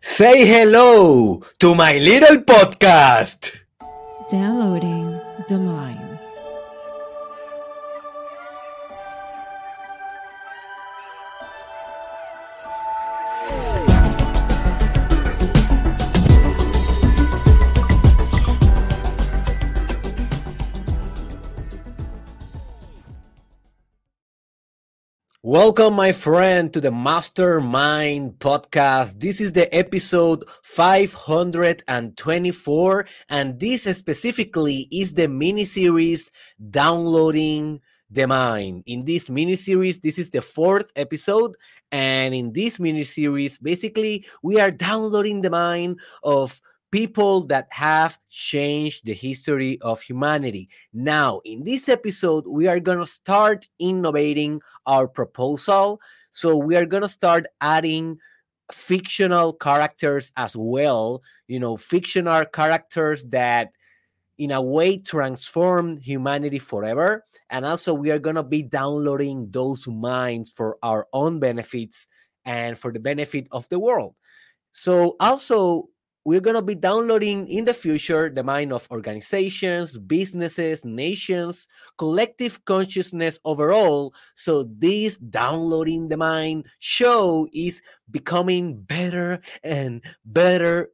Say hello to my little podcast. Downloading the mind. Welcome, my friend, to the Mastermind podcast. This is the episode 524, and this specifically is the mini series Downloading the Mind. In this mini series, this is the fourth episode, and in this mini series, basically, we are downloading the mind of people that have changed the history of humanity. Now, in this episode, we are going to start innovating our proposal. So, we are going to start adding fictional characters as well, you know, fictional characters that in a way transform humanity forever. And also, we are going to be downloading those minds for our own benefits and for the benefit of the world. So, also, we're going to be downloading in the future the mind of organizations, businesses, nations, collective consciousness overall. So, this downloading the mind show is becoming better and better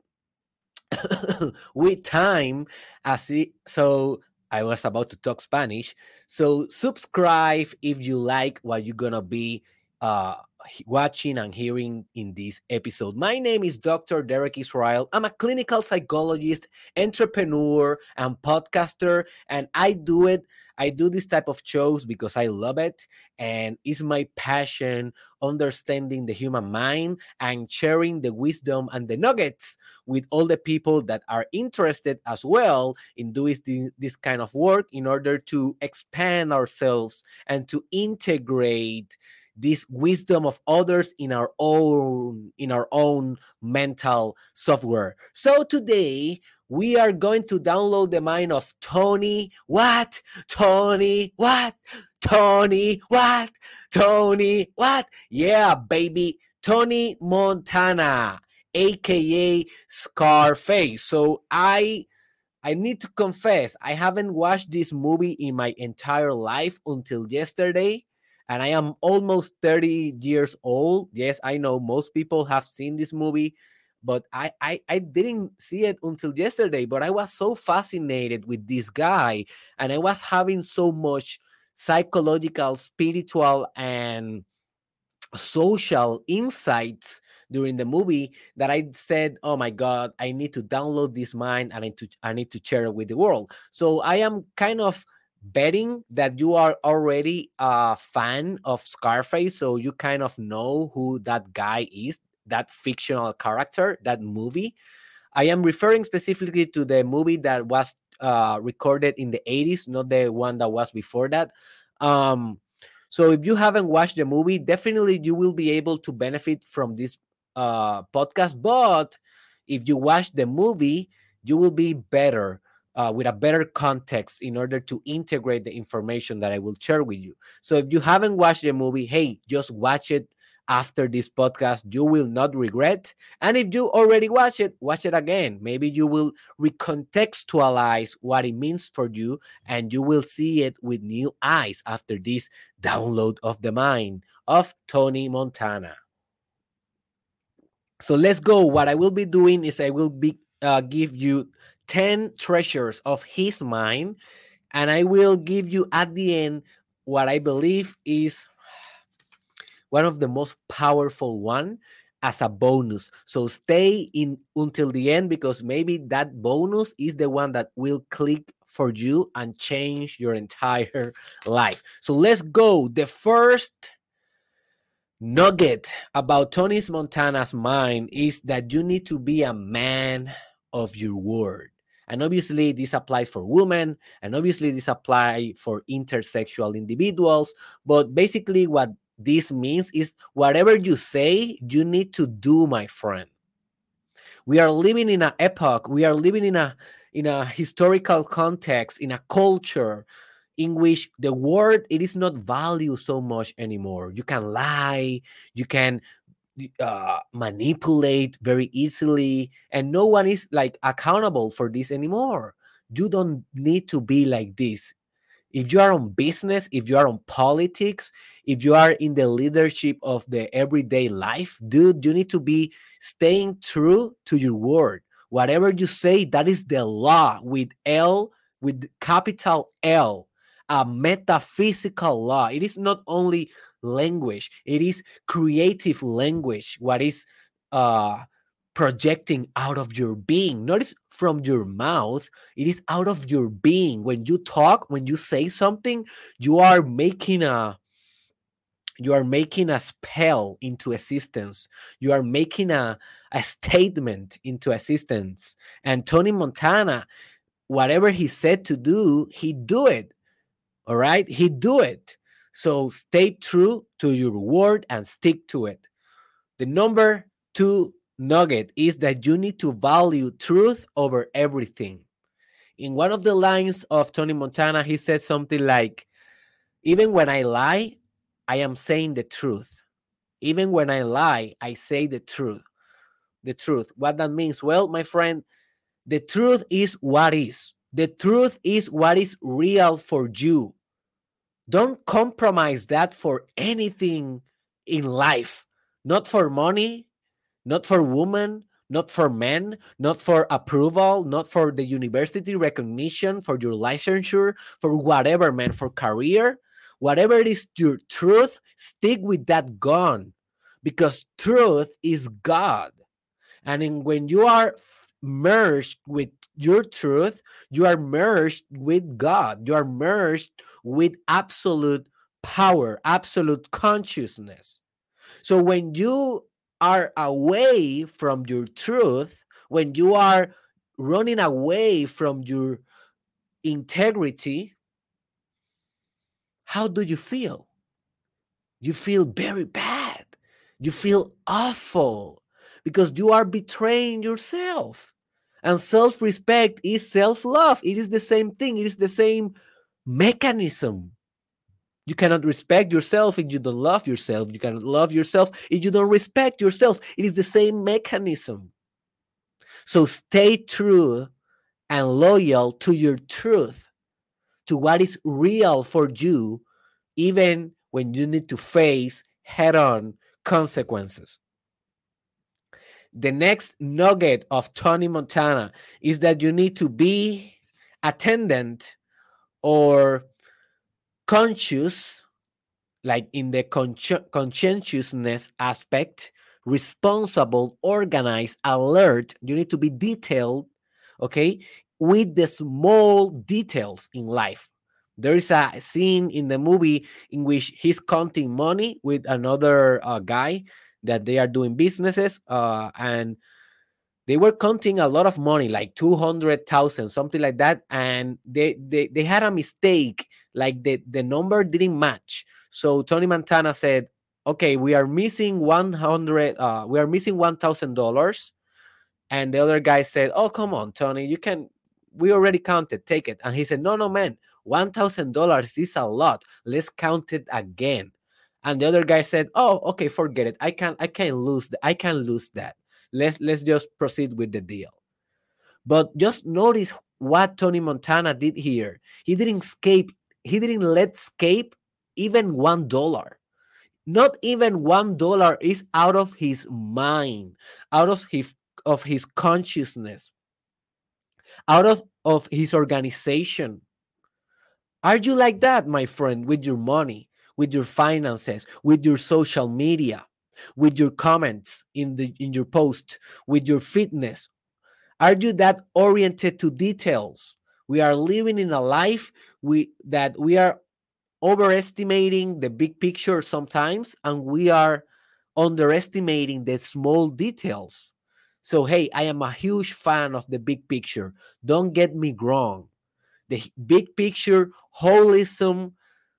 with time. As it, so, I was about to talk Spanish. So, subscribe if you like what you're going to be uh, watching and hearing in this episode. My name is Dr. Derek Israel. I'm a clinical psychologist, entrepreneur, and podcaster, and I do it. I do this type of shows because I love it and it's my passion understanding the human mind and sharing the wisdom and the nuggets with all the people that are interested as well in doing this kind of work in order to expand ourselves and to integrate this wisdom of others in our own in our own mental software. So today we are going to download the mind of tony what tony what tony what tony what yeah baby. Tony montana aka scarface. So i I need to confess, I haven't watched this movie in my entire life until yesterday and I am almost 30 years old. Yes, I know most people have seen this movie, but I, I, I didn't see it until yesterday. But I was so fascinated with this guy, and I was having so much psychological, spiritual, and social insights during the movie that I said, "Oh my God, I need to download this mind and I need to I need to share it with the world." So I am kind of betting that you are already a fan of Scarface, so you kind of know who that guy is, that fictional character, that movie. I am referring specifically to the movie that was uh, recorded in the 80s, not the one that was before that. Um, so if you haven't watched the movie, definitely you will be able to benefit from this uh, podcast. But if you watch the movie, you will be better uh, with a better context in order to integrate the information that I will share with you. So if you haven't watched the movie, hey, just watch it after this podcast. You will not regret. And if you already watch it, watch it again. Maybe you will recontextualize what it means for you and you will see it with new eyes after this download of the mind of Tony Montana. So let's go. What I will be doing is I will be uh, give you 10 treasures of his mind and i will give you at the end what i believe is one of the most powerful one as a bonus. So stay in until the end because maybe that bonus is the one that will click for you and change your entire life. So let's go. The first nugget about tony's montana's mind is that you need to be a man of your word and obviously, this applies for women, and obviously, this applies for intersexual individuals. But basically, what this means is whatever you say, you need to do, my friend. We are living in an epoch, we are living in a in a historical context, in a culture in which the word it is not valued so much anymore. You can lie, you can uh, manipulate very easily and no one is like accountable for this anymore. You don't need to be like this. If you are on business if you are on politics if you are in the leadership of the everyday life dude you need to be staying true to your word. Whatever you say that is the law with l with capital l a metaphysical law. It is not only language. It is creative language what is uh projecting out of your being. Notice from your mouth it is out of your being. When you talk when you say something you are making a you are making a spell into existence. You are making a, a statement into existence. And tony montana whatever he said to do he do it. All right? He do it so stay true to your word and stick to it the number two nugget is that you need to value truth over everything in one of the lines of tony montana he said something like even when i lie I am saying the truth. Even when I lie, I say the truth. The truth. What that means? Well, my friend, the truth is what is. The truth is what is real for you. Don't compromise that for anything in life. Not for money, not for women, not for men, not for approval, not for the university recognition, for your licensure, for whatever, man, for career whatever it is your truth, stick with that gun because truth is God. And in, when you are merged with your truth, you are merged with God. You are merged with absolute power, absolute consciousness. So when you are away from your truth, when you are running away from your integrity, how do you feel? You feel very bad. You feel awful because you are betraying yourself. And self respect is self love. It is the same thing, it is the same mechanism. You cannot respect yourself if you don't love yourself. You cannot love yourself if you don't respect yourself. It is the same mechanism. So stay true and loyal to your truth to what is real for you, even when you need to face head on consequences. The next nugget of Tony Montana is that you need to be attendant or conscious, like in the consci- conscientiousness aspect, responsible, organized, alert. You need to be detailed, okay, with the small details in life. There is a scene in the movie in which he's counting money with another uh, guy that they are doing businesses, uh, and they were counting a lot of money, like two hundred thousand, something like that, and they, they they had a mistake, like the the number didn't match. So Tony Montana said, "Okay, we are missing one hundred. Uh, we are missing one thousand dollars." And the other guy said, "Oh, come on, Tony, you can we already counted. Take it. And he said, No, no, man, one thousand dollars is a lot. Let's count it again. And the other guy said, Oh, okay, forget it. I can't I can't lose that. I can't lose that. Let's let's just proceed with the deal. But just notice what Tony Montana did here. He didn't escape, he didn't let escape even one dollar. Not even one dollar is out of his mind, out of his of his consciousness out of, of his organization. Are you like that, my friend, with your money, with your finances, with your social media, with your comments in the in your post, with your fitness? Are you that oriented to details? We are living in a life we that we are overestimating the big picture sometimes and we are underestimating the small details. So, hey, I am a huge fan of the big picture. Don't get me wrong. The big picture, holism,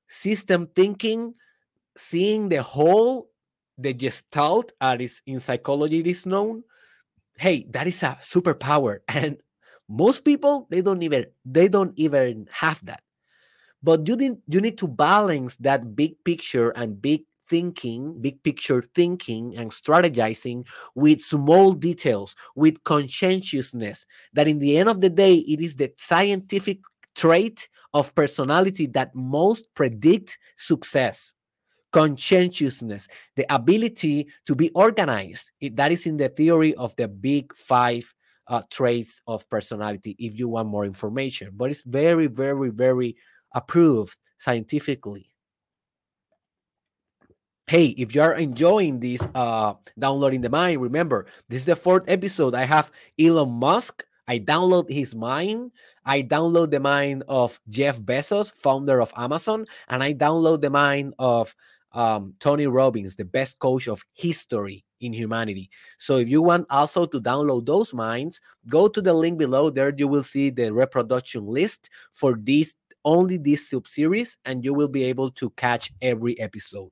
system thinking, seeing the whole, the gestalt, as in psychology it is known. Hey, that is a superpower. And most people, they don't even they don't even have that. But you need you need to balance that big picture and big thinking, big picture thinking, and strategizing with small details, with conscientiousness. That in the end of the day, it is the scientific trait of personality that most predict success conscientiousness, the ability to be organized. It, that is in the theory of the big five uh, traits of personality if you want more information. But it's very, very, very approved scientifically. Hey, if you are enjoying this uh, downloading the mind, remember this is the fourth episode. I have Elon Musk. I download his mind. I download the mind of Jeff Bezos, founder of Amazon, and I download the mind of um, Tony Robbins, the best coach of history in humanity. So if you want also to download those minds, go to the link below. There you will see the reproduction list for this only this sub series, and you will be able to catch every episode.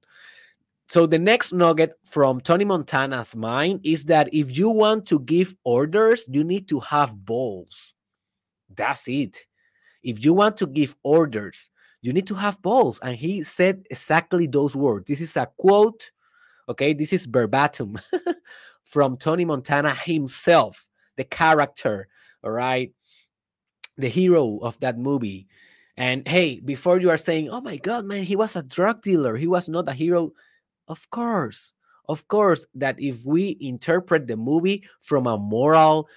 So the next nugget from Tony Montana's mind is that if you want to give orders, you need to have balls. That's it. If you want to give orders, you need to have balls. And he said exactly those words. This is a quote. Okay, this is verbatim from Tony Montana himself, the character, all right, the hero of that movie. And hey, before you are saying, oh my God, man, he was a drug dealer, he was not a hero. Of course, of course, that if we interpret the movie from a moral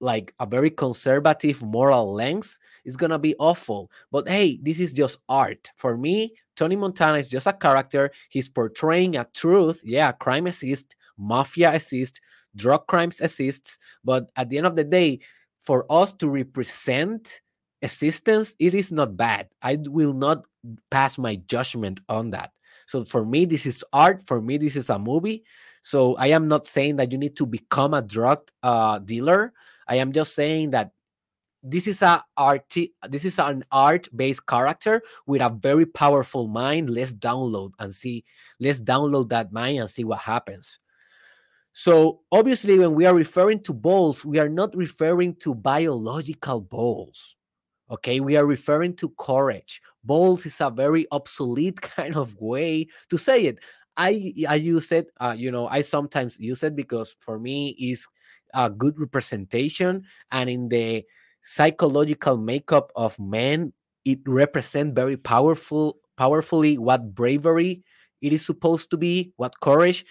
like a very conservative moral lens is gonna be awful. But hey, this is just art. For me, Tony Montana is just a character. He's portraying a truth. Yeah, crime exists, mafia exists, drug crimes exists. But at the end of the day, for us to represent existence, it is not bad. I will not pass my judgment on that. So for me, this is art. For me, this is a movie. So I am not saying that you need to become a drug uh, dealer. I am just saying that this is a art this is an art-based character with a very powerful mind. Let's download and see, let's download that mind and see what happens. So obviously, when we are referring to balls, we are not referring to biological balls. Okay, we are referring to courage. Balls is a very obsolete kind of way to say it. I I use it, uh, you know, I sometimes use it because for me is a good representation and in the psychological makeup of men it represents very powerful powerfully what bravery it is supposed to be what courage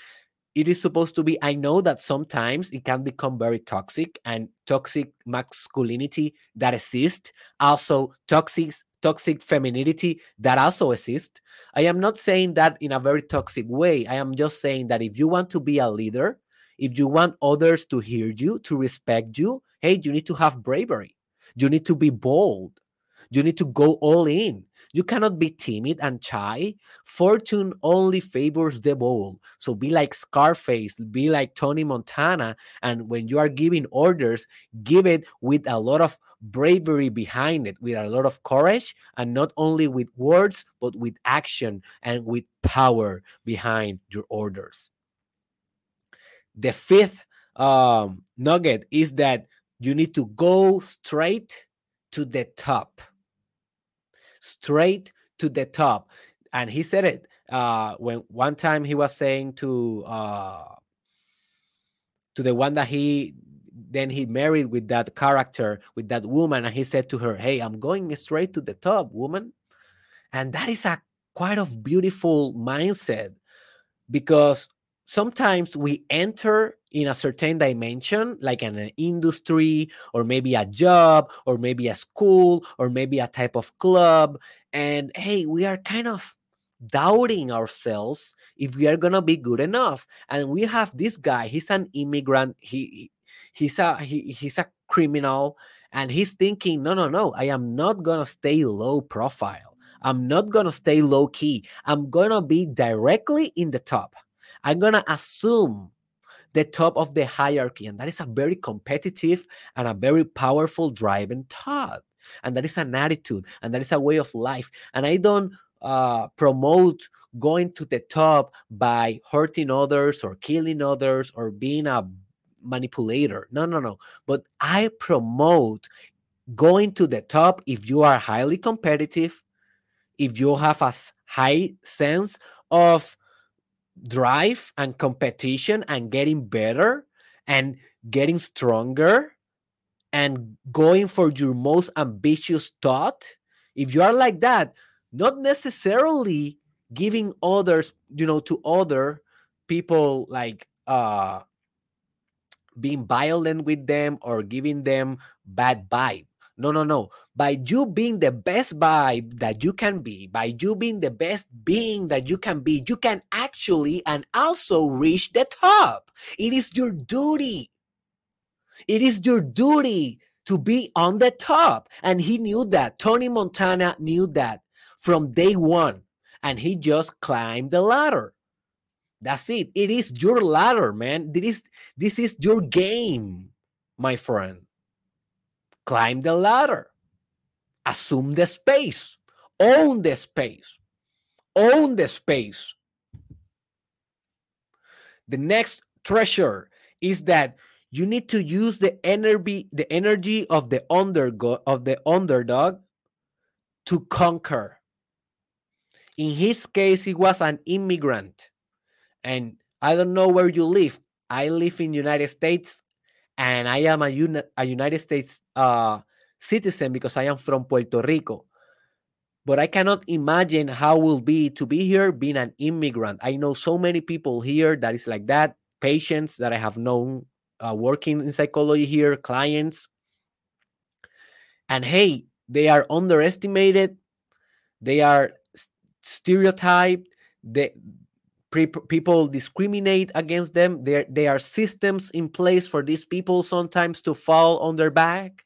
it is supposed to be i know that sometimes it can become very toxic and toxic masculinity that exists also toxic toxic femininity that also exists i am not saying that in a very toxic way i am just saying that if you want to be a leader if you want others to hear you, to respect you, hey, you need to have bravery. You need to be bold. You need to go all in. You cannot be timid and shy. Fortune only favors the bold. So be like Scarface, be like Tony Montana. And when you are giving orders, give it with a lot of bravery behind it, with a lot of courage, and not only with words, but with action and with power behind your orders. The fifth um, nugget is that you need to go straight to the top. Straight to the top. And he said it uh, when one time he was saying to uh, to the one that he then he married with that character with that woman and he said to her hey i'm going straight to the top woman and that is a quite of beautiful mindset because sometimes we enter in a certain dimension, like in an industry, or maybe a job, or maybe a school, or maybe a type of club. And hey, we are kind of doubting ourselves if we are gonna be good enough. And we have this guy, he's an immigrant, he he's a he, he's a criminal, and he's thinking, no, no, no, I am not gonna stay low profile. I'm not gonna stay low key. I'm gonna be directly in the top. I'm to assume the top of the hierarchy. And that is a very competitive and a very powerful driving thought. And that is an attitude and that is a way of life. And I don't uh, promote going to the top by hurting others or killing others or being a manipulator. No, no, no. But I promote going to the top if you are highly competitive, if you have a high sense of drive and competition and getting better and getting stronger and going for your most ambitious thought, if you are like that, not necessarily giving others, you know, to other people like uh being violent with them or giving them bad vibe. No, no, no. By you being the best vibe that you can be, by you being the best being that you can be, you can actually and also reach the top. It is your duty. It is your duty to be on the top. And he knew that. Tony Montana knew that from day one. And he just climbed the ladder. That's it. It is your ladder, man. This is this is your game, my friend. Climb the ladder. Assume the space. Own the space. Own the space. The next treasure is that you need to use the energy the energy of the undergo of the underdog to conquer. In his case, he was an immigrant and I don't know where you live. I live in United States, and I am a, uni- a United States uh, citizen because I am from Puerto Rico. But I cannot imagine how it will be to be here being an immigrant. I know so many people here that is like that, patients that I have known uh, working in psychology here, clients. And hey, they are underestimated, they are stereotyped, they, people discriminate against them. There there are systems in place for these people sometimes to fall on their back.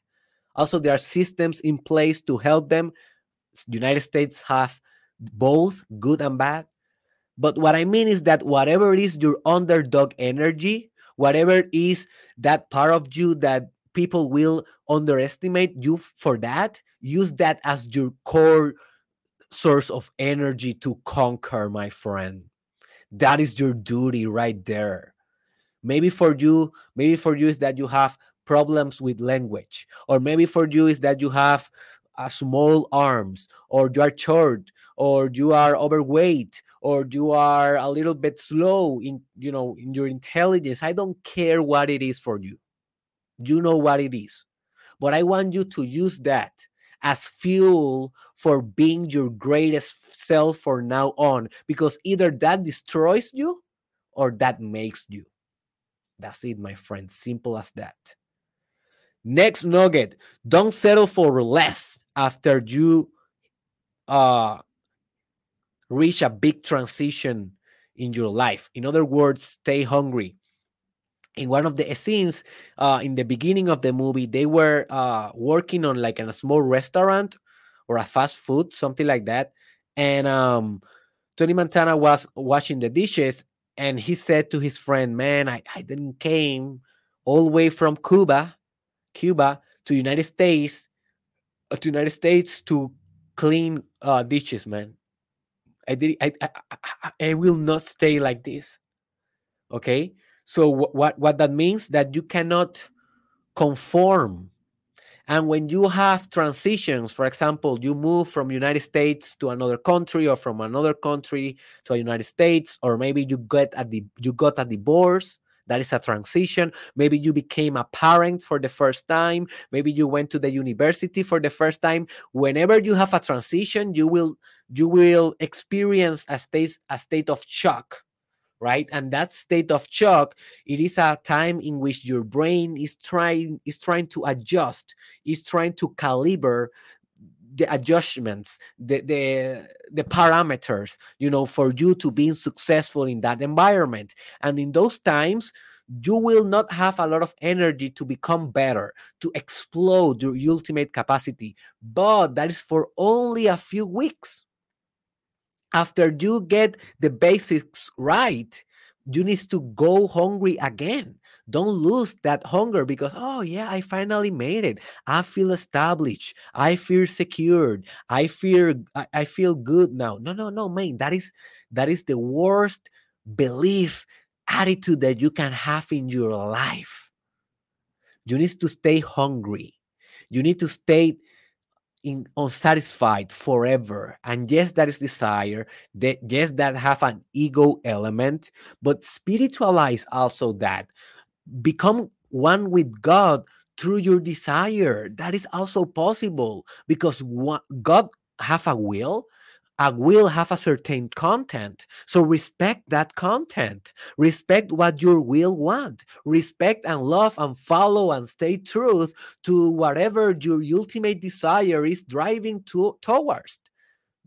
Also there are systems in place to help them. The united states have both good and bad. But what i mean is that whatever is your underdog energy whatever is that part of you that people will underestimate you for that use that as your core source of energy to conquer my friend that is your duty right there. Maybe for you maybe for you is that you have problems with language or maybe for you is that you have a small arms or you are short or you are overweight or you are a little bit slow in you know in your intelligence. I don't care what it is for you. You know what it is. But i want you to use that as fuel for being your greatest self for now on because either that destroys you or that makes you. That's it, my friend. Simple as that. Next nugget don't settle for less after you uh, reach a big transition in your life. In other words, stay hungry in one of the scenes uh, in the beginning of the movie, they were uh, working on like in a small restaurant or a fast food, something like that. And um, Tony Montana was washing the dishes, and he said to his friend, "Man, I, I didn't came all the way from Cuba, Cuba to United States, uh, to United States to clean uh, dishes, man. I did. I, I I I will not stay like this. Okay." So what what that means that you cannot conform. And when you have transitions, for example, you move from United States to another country or from another country to United States, or maybe you get a you got a divorce, that is a transition. Maybe you became a parent for the first time. Maybe you went to the university for the first time. Whenever you have a transition, you will you will experience a state a state of shock right? And that state of shock it is a time in which your brain is trying is trying to adjust is trying to caliber the adjustments the the the parameters you know for you to being successful in that environment. And in those times you will not have a lot of energy to become better, to explode your ultimate capacity. But that is for only a few weeks after you get the basics right, you need to go hungry again. Don't lose that hunger because, oh, yeah, I finally made it. I feel established. I feel secured. I feel I, I feel good now. No, no, no, man. That is that is the worst belief attitude that you can have in your life. You need to stay hungry. You need to stay in unsatisfied forever. And yes that is desire that yes that have an ego element but spiritualize also that. Become one with god through your desire. That is also possible because god have a will a will have a certain content. So respect that content. Respect what your will want. Respect and love and follow and stay truth to whatever your ultimate desire is driving to towards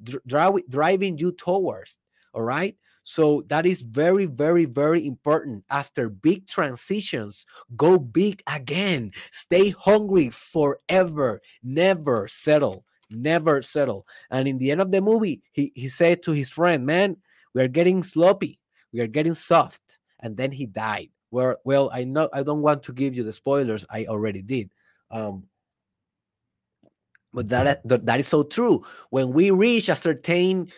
dri- driving you towards all right? So that is very very very important. After big transitions go big again. Stay hungry forever. Never settle never settle. And in the end of the movie, he, he said to his friend, Man, we are getting sloppy, we are getting soft. And then he died. Well, well, I know I don't want to give you the spoilers. I already did. Um, but that, that is so true. When we reach a certain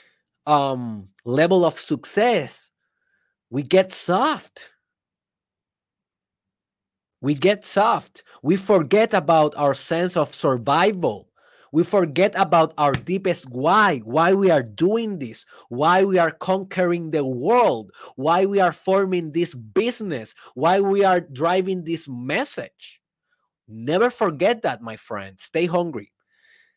um, level of success, we get soft. We get soft. We forget about our sense of survival we forget about our deepest why, why we are doing this, why we are conquering the world, why we are forming this business, why we are driving this message. Never forget that, my friend. Stay hungry.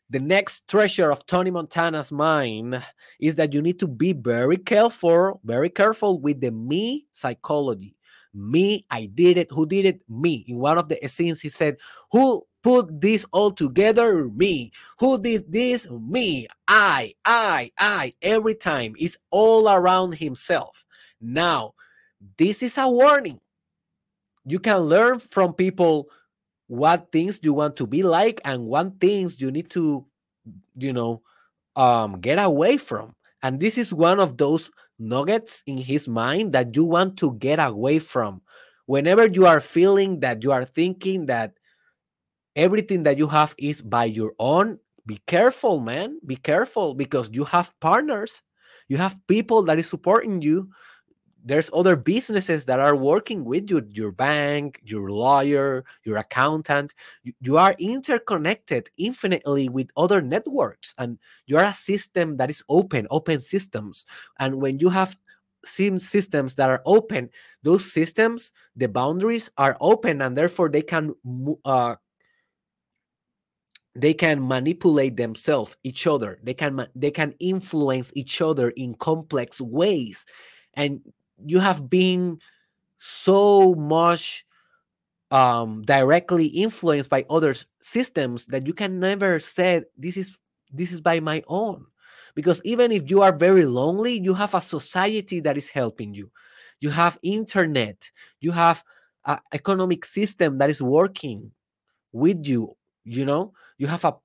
The next treasure of Tony Montana's mind is that you need to be very careful, very careful with the me psychology. Me, I did it. Who did it? Me. In one of the scenes, he said, Who put this all together me. Who did this? Me. I i i. Every time. It's all around himself. Now this is a warning. You can learn from people what things you want to be like and what things you need to you know um get away from. And this is one of those nuggets in his mind that you want to get away from. Whenever you are feeling that you are thinking that everything that you have is by your own. Be careful man. Be careful because you have partners. You have people that is supporting you. There's other businesses that are working with you your bank your lawyer your accountant. You, you are interconnected infinitely with other networks and you are a system that is open open systems. And when you have sim systems that are open those systems the boundaries are open and therefore they can uh, they can manipulate themselves each other. They can they can influence each other in complex ways. And you have been so much um, directly influenced by other systems that you can never say this is this is by my own. Because even if you are very lonely you have a society that is helping you. You have internet. You have an economic system that is working with you you know you have a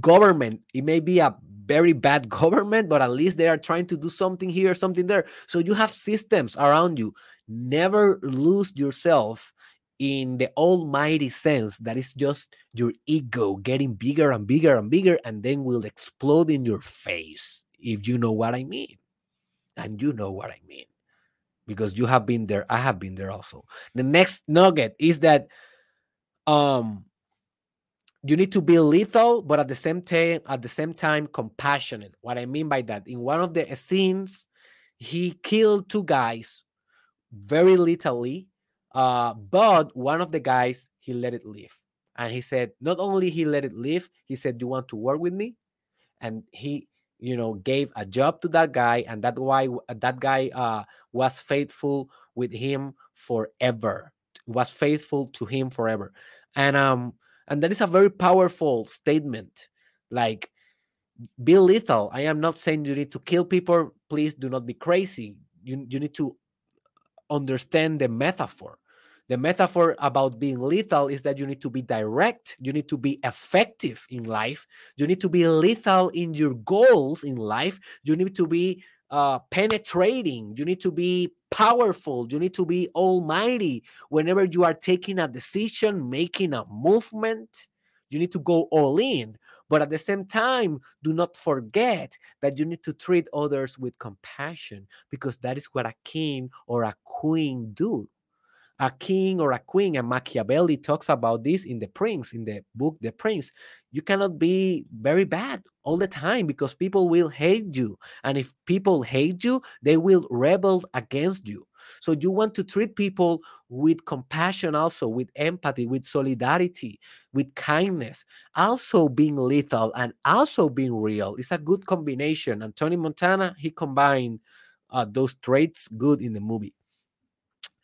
government it may be a very bad government but at least they are trying to do something here something there. So you have systems around you. Never lose yourself in the almighty sense that is just your ego getting bigger and bigger and bigger and then will explode in your face if you know what i mean. And you know what i mean because you have been there i have been there also. The next nugget is that um you need to be lethal, but at the same time, at the same time, compassionate. What I mean by that, in one of the scenes, he killed two guys very literally, uh, but one of the guys he let it live, and he said not only he let it live, he said, "Do you want to work with me?" And he, you know, gave a job to that guy, and that why that guy uh, was faithful with him forever. Was faithful to him forever, and um and that is a very powerful statement. Like, be lethal. I am not saying you need to kill people. Please do not be crazy. You, you need to understand the metaphor. The metaphor about being lethal is that you need to be direct, you need to be effective in life, you need to be lethal in your goals in life, you need to be uh, penetrating, you need to be powerful, you need to be almighty whenever you are taking a decision, making a movement. You need to go all in. But at the same time, do not forget that you need to treat others with compassion because that is what a king or a queen do. A king or a queen, and Machiavelli talks about this in The Prince, in the book The Prince. You cannot be very bad all the time because people will hate you. And if people hate you, they will rebel against you. So you want to treat people with compassion, also with empathy, with solidarity, with kindness, also being lethal and also being real. It's a good combination. And Tony Montana, he combined uh, those traits good in the movie.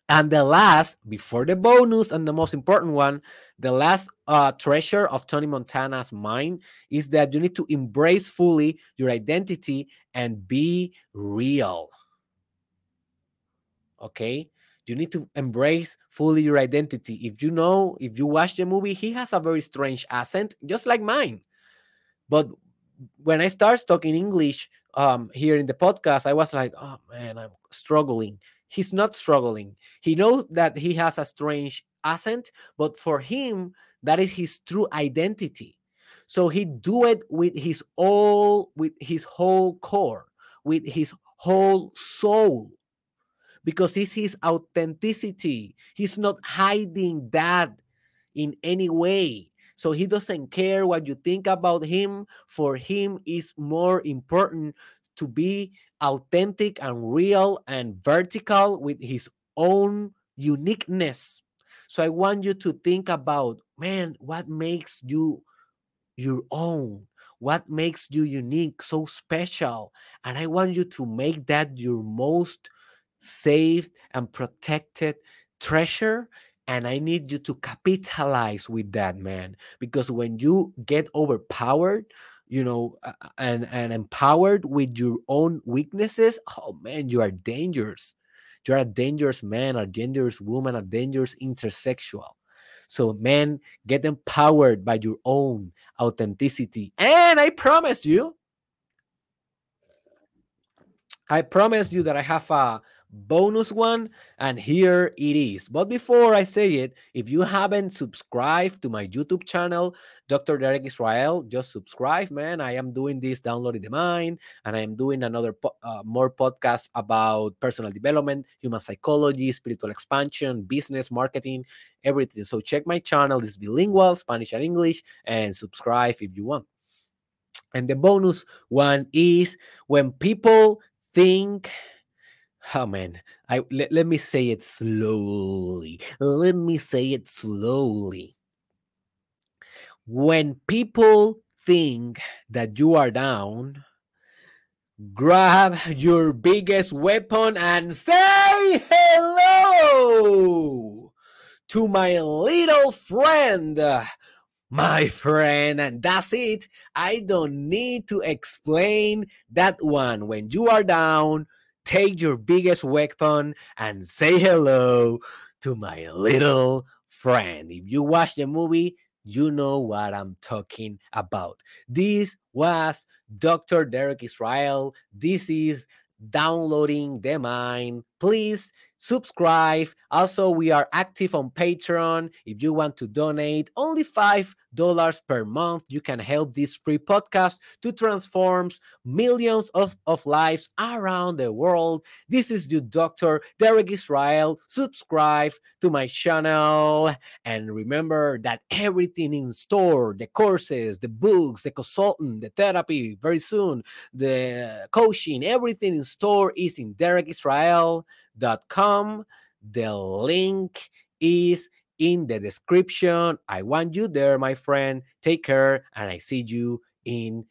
And the last, before the bonus, and the most important one, the last uh, treasure of Tony Montana's mind is that you need to embrace fully your identity and be real. Okay? You need to embrace fully your identity. If you know, if you watch the movie, he has a very strange accent, just like mine. But when I start talking English um, here in the podcast, I was like, oh man, I'm struggling he's not struggling. He knows that he has a strange accent, but for him, that is his true identity. So he do it with his all, with his whole core, with his whole soul, because it's his authenticity. He's not hiding that in any way. So he doesn't care what you think about him. For him, is more important to be authentic and real and vertical with his own uniqueness. So I want you to think about, man, what makes you your own? What makes you unique, so special? And I want you to make that your most safe and protected treasure. And I need you to capitalize with that, man. Because when you get overpowered, you know and and empowered with your own weaknesses oh man you are dangerous. You're a dangerous man a dangerous woman a dangerous intersexual. So man get empowered by your own authenticity. And i promise you i promise you that i have a bonus one and here it is. But before i say it if you haven't subscribed to my youtube channel dr derek israel just subscribe man. I am doing this downloading the mind and i am doing another po- uh, more podcast about personal development human psychology spiritual expansion business marketing everything. So check my channel. It's bilingual spanish and english and subscribe if you want. And the bonus one is when people think Oh man, I let, let me say it slowly. Let me say it slowly. When people think that you are down, grab your biggest weapon and say hello to my little friend. My friend, and that's it. I don't need to explain that one. When you are down, take your biggest weapon and say hello to my little friend. If you watch the movie, you know what I'm talking about. This was Dr. Derek Israel. This is downloading the mind. Please subscribe. Also, we are active on Patreon. If you want to donate only $5 per month, you can help this free podcast to transform millions of, of lives around the world. This is the Dr. Derek Israel. Subscribe to my channel. And remember that everything in store the courses, the books, the consultant, the therapy, very soon, the coaching, everything in store is in derekisrael.com com. The link is in the description. I want you there, my friend. Take care, and I see you in